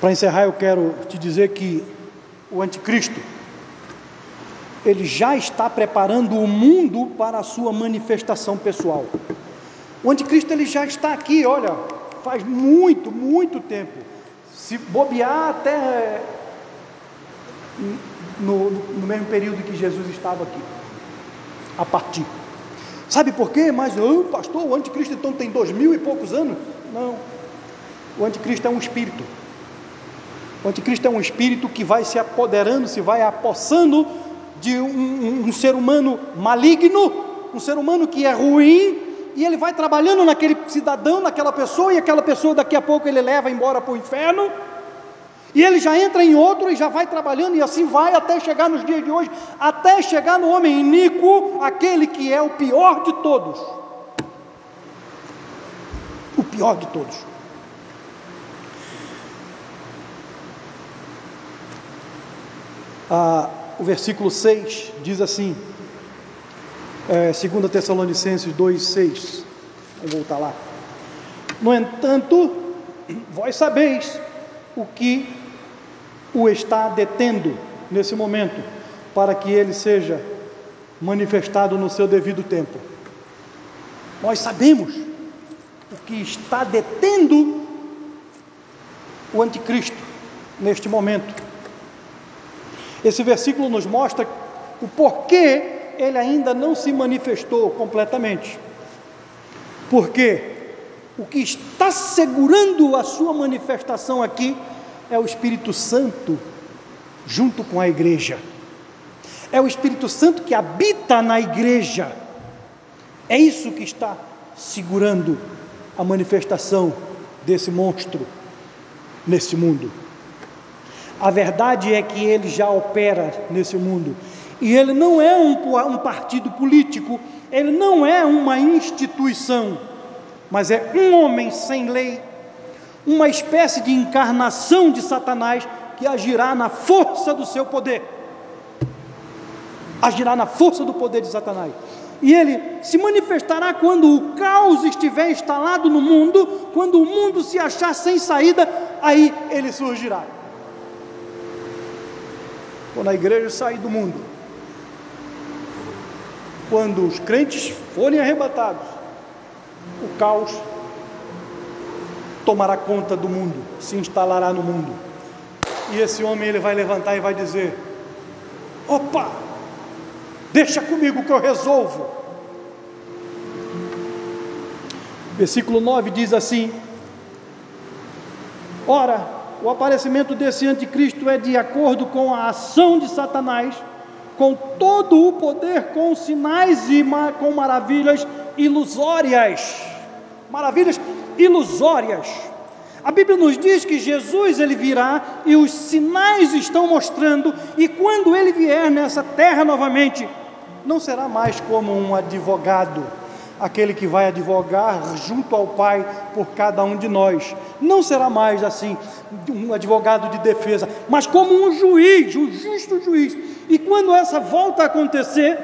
Para encerrar, eu quero te dizer que o anticristo ele já está preparando o mundo para a sua manifestação pessoal. O anticristo ele já está aqui, olha, faz muito, muito tempo. Se bobear até no, no mesmo período que Jesus estava aqui, a partir. Sabe por quê? Mas, oh, pastor, o anticristo então tem dois mil e poucos anos? Não. O anticristo é um espírito. O anticristo é um espírito que vai se apoderando, se vai apossando de um, um, um, ser humano maligno, um ser humano que é ruim, e ele vai trabalhando naquele cidadão, naquela pessoa, e aquela pessoa daqui a pouco ele leva embora para o inferno, e ele já entra em outro e já vai trabalhando, e assim vai até chegar nos dias de hoje, até chegar no homem iníquo, aquele que é o pior de todos. O pior de todos. Ah, o versículo 6 diz assim, é, 2 Tessalonicenses 2, 6. Vamos voltar lá. No entanto, vós sabeis o que o está detendo nesse momento, para que ele seja manifestado no seu devido tempo. Nós sabemos o que está detendo o anticristo neste momento. Esse versículo nos mostra o porquê ele ainda não se manifestou completamente. Porque o que está segurando a sua manifestação aqui é o Espírito Santo junto com a igreja. É o Espírito Santo que habita na igreja. É isso que está segurando a manifestação desse monstro nesse mundo. A verdade é que ele já opera nesse mundo. E ele não é um, um partido político, ele não é uma instituição, mas é um homem sem lei, uma espécie de encarnação de Satanás que agirá na força do seu poder. Agirá na força do poder de Satanás. E ele se manifestará quando o caos estiver instalado no mundo, quando o mundo se achar sem saída, aí ele surgirá. Quando a igreja sair do mundo, quando os crentes forem arrebatados, o caos tomará conta do mundo, se instalará no mundo. E esse homem ele vai levantar e vai dizer: Opa, deixa comigo que eu resolvo. Versículo 9 diz assim: Ora, o aparecimento desse anticristo é de acordo com a ação de Satanás com todo o poder, com sinais e com maravilhas ilusórias. Maravilhas ilusórias. A Bíblia nos diz que Jesus ele virá e os sinais estão mostrando, e quando ele vier nessa terra novamente, não será mais como um advogado, aquele que vai advogar junto ao Pai por cada um de nós. Não será mais assim, um advogado de defesa, mas como um juiz, um justo juiz, e quando essa volta a acontecer,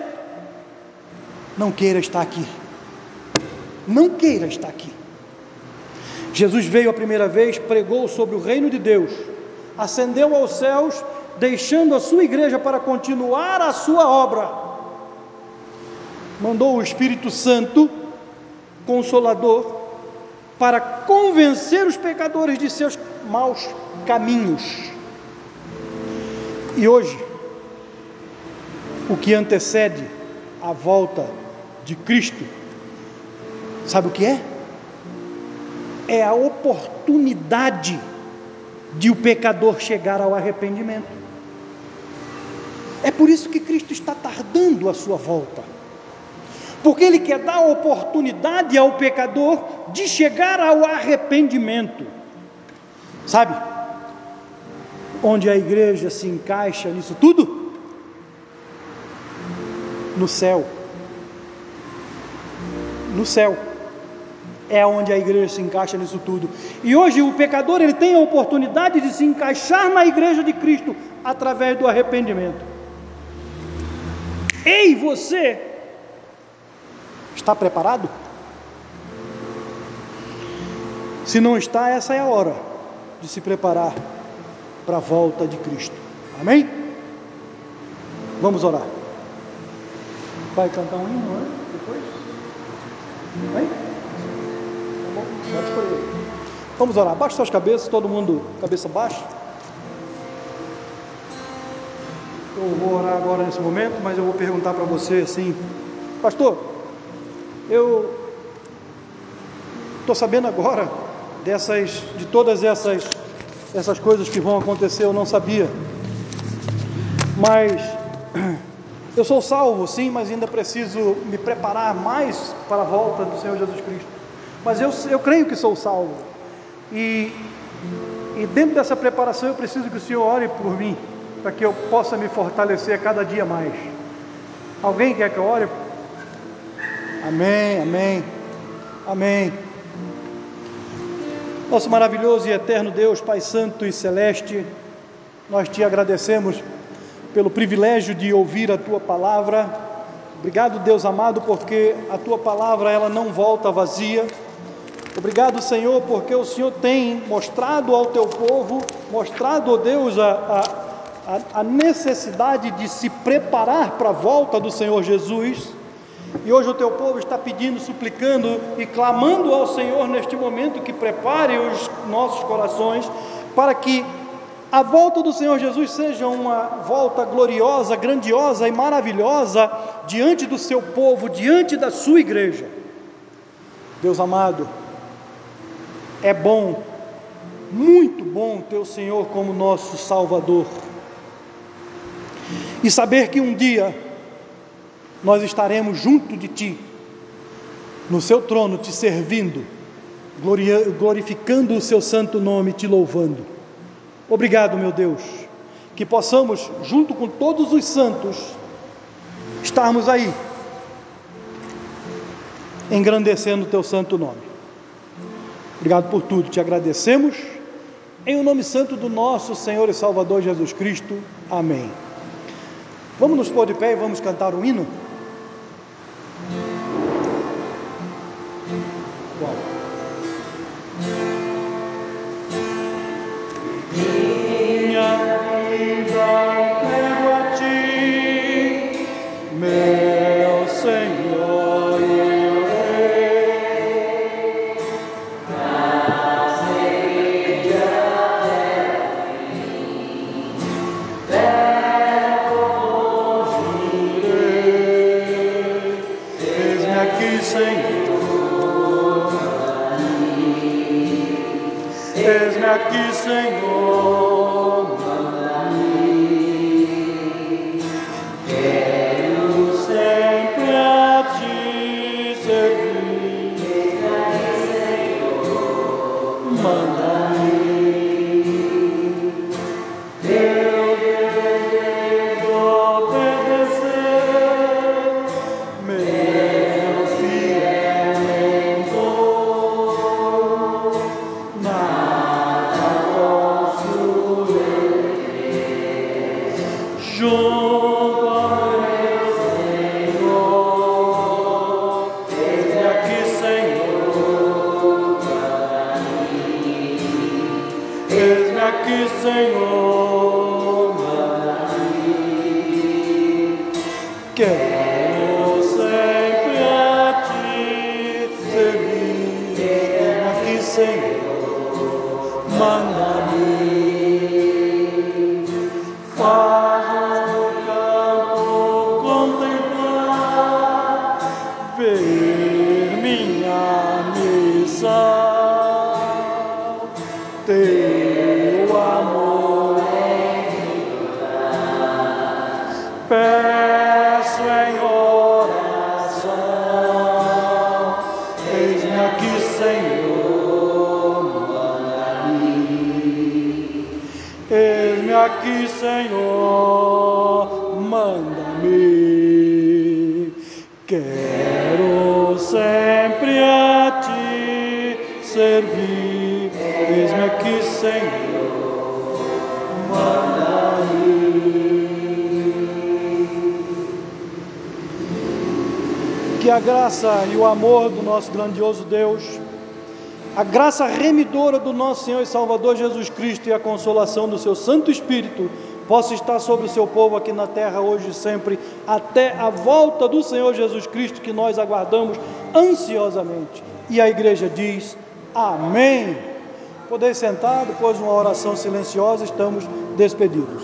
não queira estar aqui. Não queira estar aqui. Jesus veio a primeira vez, pregou sobre o reino de Deus, ascendeu aos céus, deixando a sua igreja para continuar a sua obra. Mandou o Espírito Santo, consolador, para convencer os pecadores de seus maus caminhos. E hoje, o que antecede a volta de Cristo, sabe o que é? É a oportunidade de o pecador chegar ao arrependimento. É por isso que Cristo está tardando a sua volta. Porque Ele quer dar oportunidade ao pecador de chegar ao arrependimento. Sabe? Onde a igreja se encaixa nisso tudo? no céu. No céu. É onde a igreja se encaixa nisso tudo. E hoje o pecador ele tem a oportunidade de se encaixar na igreja de Cristo através do arrependimento. Ei, você está preparado? Se não está, essa é a hora de se preparar para a volta de Cristo. Amém? Vamos orar. Vai cantar um hino né? depois? Vai? Tá bom. Vamos orar. Baixa suas cabeças, todo mundo, cabeça baixa. Eu vou orar agora nesse momento, mas eu vou perguntar para você assim, pastor, eu estou sabendo agora dessas, de todas essas, essas coisas que vão acontecer, eu não sabia. Mas eu sou salvo, sim, mas ainda preciso me preparar mais para a volta do Senhor Jesus Cristo. Mas eu, eu creio que sou salvo. E, e dentro dessa preparação eu preciso que o Senhor ore por mim, para que eu possa me fortalecer cada dia mais. Alguém quer que eu ore? Amém, amém, amém. Nosso maravilhoso e eterno Deus, Pai Santo e Celeste, nós te agradecemos pelo privilégio de ouvir a tua palavra. Obrigado, Deus amado, porque a tua palavra ela não volta vazia. Obrigado, Senhor, porque o Senhor tem mostrado ao teu povo, mostrado, ó Deus, a, a, a necessidade de se preparar para a volta do Senhor Jesus. E hoje o teu povo está pedindo, suplicando e clamando ao Senhor neste momento que prepare os nossos corações para que a volta do Senhor Jesus seja uma volta gloriosa, grandiosa e maravilhosa diante do seu povo, diante da sua igreja. Deus amado, é bom, muito bom ter o Senhor como nosso Salvador. e saber que um dia nós estaremos junto de Ti, no Seu trono, te servindo, glorificando o Seu santo nome, te louvando. Obrigado, meu Deus, que possamos, junto com todos os santos, estarmos aí, engrandecendo o Teu santo nome. Obrigado por tudo, te agradecemos. Em o nome santo do nosso Senhor e Salvador Jesus Cristo. Amém. Vamos nos pôr de pé e vamos cantar um hino? A graça e o amor do nosso grandioso Deus, a graça remidora do nosso Senhor e Salvador Jesus Cristo e a consolação do seu Santo Espírito possa estar sobre o seu povo aqui na terra hoje e sempre, até a volta do Senhor Jesus Cristo que nós aguardamos ansiosamente. E a igreja diz: Amém. Poder sentar, depois de uma oração silenciosa, estamos despedidos.